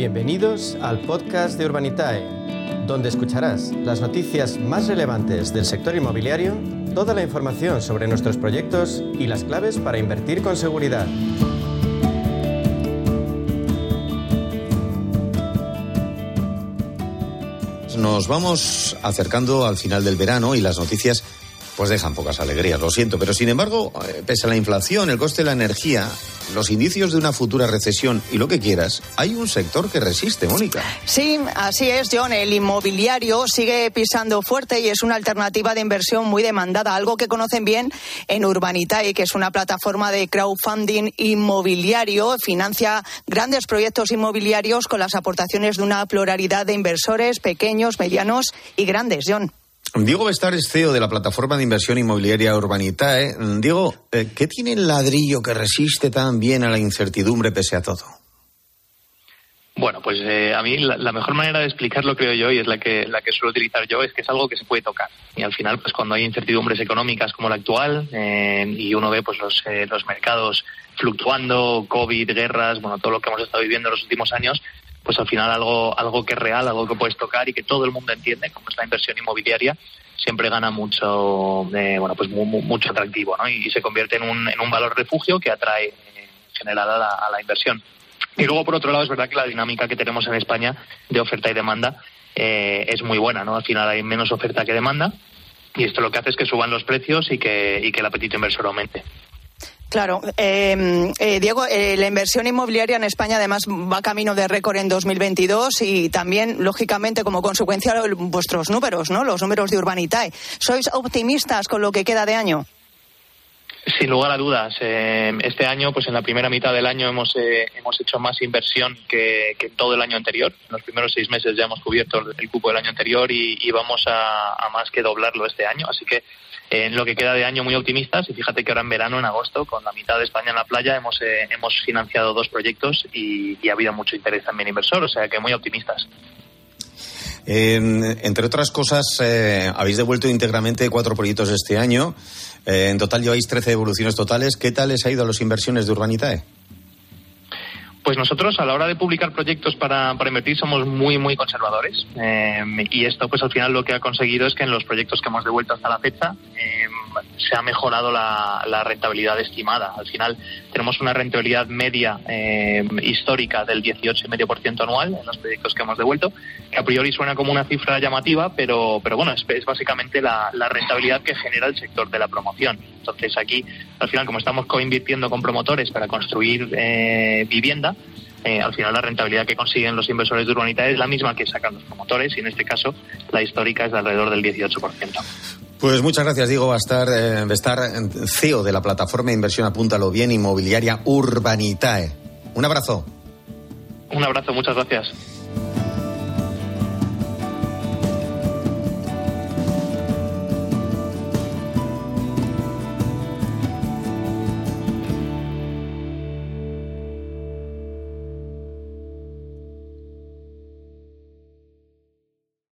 Bienvenidos al podcast de Urbanitae, donde escucharás las noticias más relevantes del sector inmobiliario, toda la información sobre nuestros proyectos y las claves para invertir con seguridad. Nos vamos acercando al final del verano y las noticias pues dejan pocas alegrías, lo siento. Pero sin embargo, eh, pese a la inflación, el coste de la energía, los indicios de una futura recesión y lo que quieras, hay un sector que resiste, Mónica. Sí, así es, John. El inmobiliario sigue pisando fuerte y es una alternativa de inversión muy demandada, algo que conocen bien en Urbanitae, que es una plataforma de crowdfunding inmobiliario. Financia grandes proyectos inmobiliarios con las aportaciones de una pluralidad de inversores pequeños, medianos y grandes, John. Diego Bestar es CEO de la plataforma de inversión inmobiliaria Urbanitae. Diego, eh, ¿qué tiene el ladrillo que resiste tan bien a la incertidumbre pese a todo? Bueno, pues eh, a mí la, mejor manera de explicarlo, creo yo, y es la que, la que suelo utilizar yo, es que es algo que se puede tocar. Y al final, pues cuando hay incertidumbres económicas como la actual, eh, y uno ve pues los, los mercados fluctuando, COVID, guerras, bueno, todo lo que hemos estado viviendo en los últimos años, pues al final algo, algo que es real, algo que puedes tocar y que todo el mundo entiende, como es la inversión inmobiliaria, siempre gana mucho, eh, bueno, pues mucho atractivo, ¿no? Y, se convierte en un, en un valor refugio que atrae en general a la, inversión. Y luego, por otro lado, es verdad que la dinámica que tenemos en España de oferta y demanda eh, es muy buena, ¿no? Al final hay menos oferta que demanda y esto lo que hace es que suban los precios y que, y que el apetito inversor aumente. Claro. Em, eh, Diego, eh, la inversión inmobiliaria en España además va camino de récord en 2022 y también, lógicamente, como consecuencia, vuestros números, ¿no? Los números de Urbanitae. ¿Sois optimistas con lo que queda de año? Sin lugar a dudas. Eh, este año, pues en la primera mitad del año hemos, hemos hecho más inversión que, que, todo el año anterior. En los primeros seis meses ya hemos cubierto el cupo del año anterior y, vamos a, más que doblarlo este año. Así que en lo que queda de año muy optimistas y fíjate que ahora en verano, en agosto, con la mitad de España en la playa, hemos, eh, hemos financiado dos proyectos y, ha habido mucho interés también inversor, o sea que muy optimistas. entre otras cosas, eh, habéis devuelto íntegramente cuatro proyectos este año. Eh, en total lleváis 13 devoluciones totales. ¿Qué tal les ha ido a las inversiones de Urbanitae? Pues nosotros a la hora de publicar proyectos para, para invertir somos muy, muy conservadores. Eh, y esto pues al final lo que ha conseguido es que en los proyectos que hemos devuelto hasta la fecha eh, se ha mejorado la, rentabilidad estimada. Al final tenemos una rentabilidad media eh, histórica del 18,5% anual en los proyectos que hemos devuelto, que a priori suena como una cifra llamativa, pero, pero bueno, es, básicamente la, rentabilidad que genera el sector de la promoción. Entonces aquí, al final, como estamos coinvirtiendo con promotores para construir vivienda, eh, al final la rentabilidad que consiguen los inversores de urbanidad es la misma que sacan los promotores y en este caso la histórica es de alrededor del 18%. Pues muchas gracias, Diego va eh, estar CEO de la plataforma inversión Apúntalo Bien Inmobiliaria Urbanitae. Un abrazo. Un abrazo, muchas gracias.